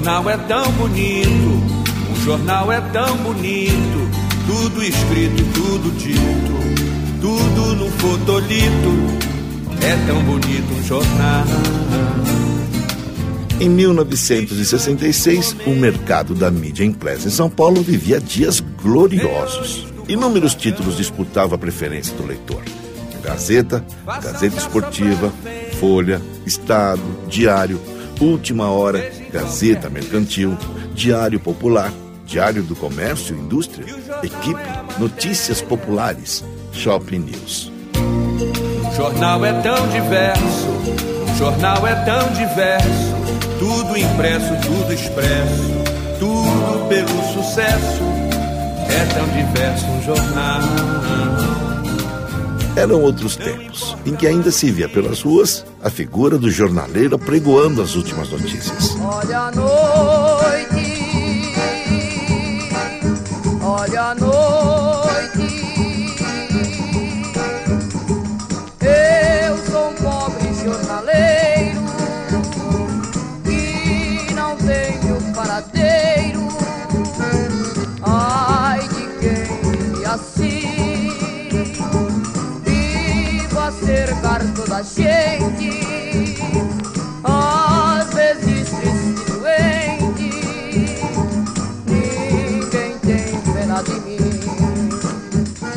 Jornal é tão bonito, um jornal é tão bonito, tudo escrito, tudo dito, tudo no fotolito. É tão bonito um jornal. Em 1966, o mercado da mídia impressa em São Paulo vivia dias gloriosos. Inúmeros títulos disputavam a preferência do leitor. Gazeta, Gazeta Esportiva, Folha, Estado, Diário, Última Hora, Gazeta Mercantil, Diário Popular, Diário do Comércio e Indústria, Equipe, Notícias Populares, Shopping News. O jornal é tão diverso, o jornal é tão diverso, tudo impresso, tudo expresso, tudo pelo sucesso. É tão diverso um jornal. Eram outros tempos, em que ainda se via pelas ruas a figura do jornaleiro pregoando as últimas notícias. Olha a noite, olha a noite.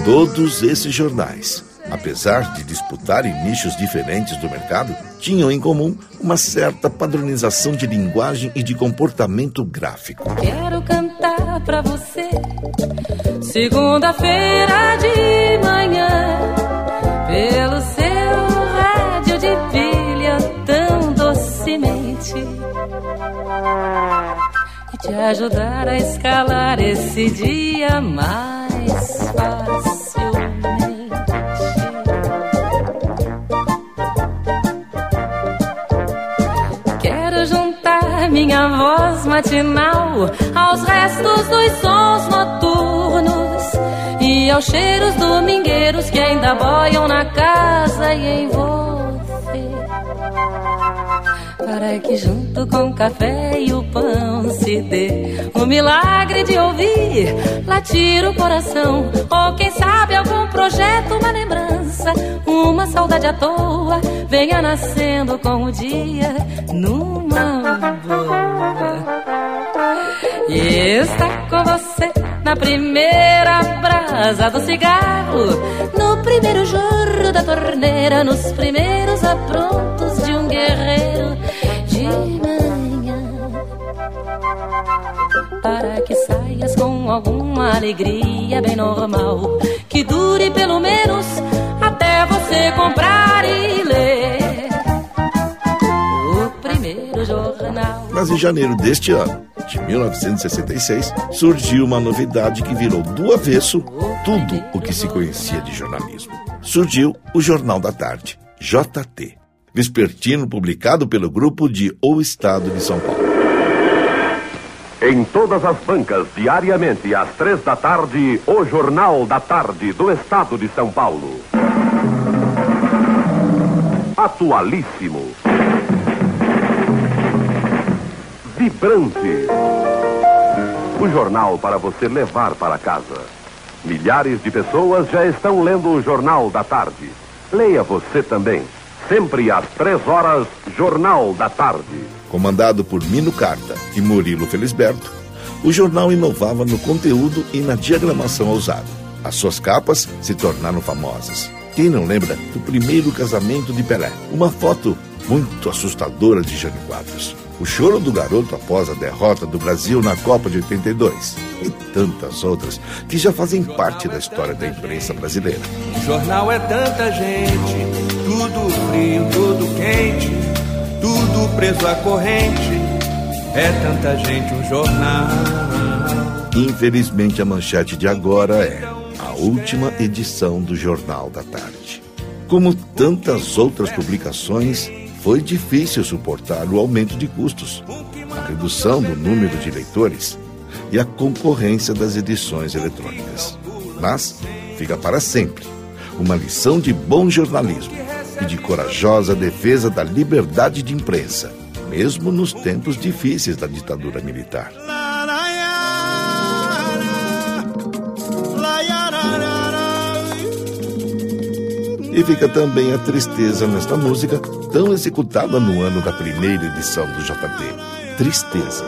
Todos esses jornais, apesar de disputarem nichos diferentes do mercado, tinham em comum uma certa padronização de linguagem e de comportamento gráfico. Quero cantar pra você, segunda-feira de manhã, pelo seu rádio de pilha tão docemente. E te ajudar a escalar esse dia mais facilmente. Minha voz matinal aos restos dos sons noturnos e aos cheiros domingueiros que ainda boiam na casa e em você. Para que junto com o café e o pão se dê o milagre de ouvir latir o coração. Ou quem sabe algum projeto, uma lembrança, uma saudade à toa venha nascendo com o dia numa boa. E está com você na primeira brasa do cigarro, no primeiro jorro da torneira, nos primeiros aprontos de um guerreiro de manhã. Para que saias com alguma alegria bem normal, que dure pelo menos até você comprar e ler o primeiro jornal. Mas em janeiro deste ano, de 1966, surgiu uma novidade que virou do avesso tudo o que se conhecia de jornalismo. Surgiu o Jornal da Tarde, JT, vespertino publicado pelo grupo de O Estado de São Paulo. Em todas as bancas, diariamente às três da tarde, o Jornal da Tarde do Estado de São Paulo. Atualíssimo. Vibrante. O jornal para você levar para casa. Milhares de pessoas já estão lendo o Jornal da Tarde. Leia você também. Sempre às três horas, Jornal da Tarde. Comandado por Mino Carta e Murilo Felisberto, o jornal inovava no conteúdo e na diagramação ousada. As suas capas se tornaram famosas. Quem não lembra do primeiro casamento de Pelé? Uma foto muito assustadora de Jânio Quadros. O choro do garoto após a derrota do Brasil na Copa de 82 e tantas outras que já fazem parte da história da imprensa brasileira. O jornal é tanta gente, tudo frio, tudo quente, tudo preso à corrente. É tanta gente um jornal. Infelizmente, a manchete de agora é última edição do Jornal da Tarde. Como tantas outras publicações, foi difícil suportar o aumento de custos, a redução do número de leitores e a concorrência das edições eletrônicas. Mas fica para sempre uma lição de bom jornalismo e de corajosa defesa da liberdade de imprensa, mesmo nos tempos difíceis da ditadura militar. E fica também a tristeza nesta música, tão executada no ano da primeira edição do JT. Tristeza,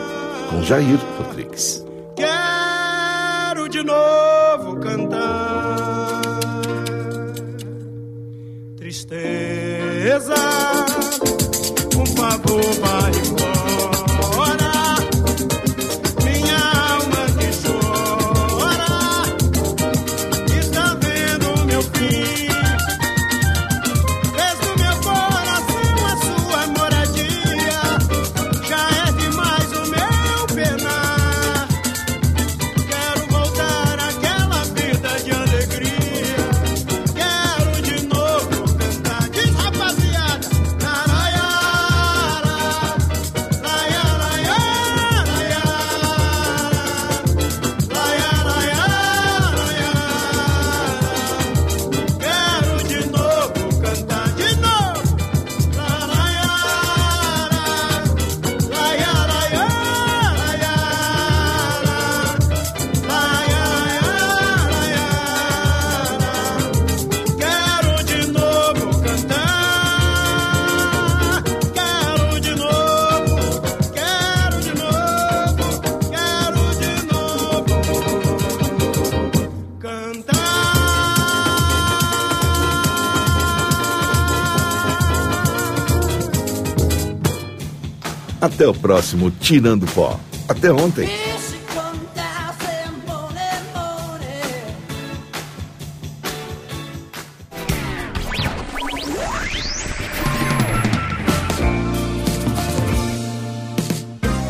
com Jair Rodrigues. Quero de novo cantar. Tristeza, Até o próximo Tirando Pó. Até ontem.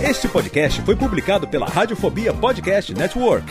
Este podcast foi publicado pela Radiofobia Podcast Network.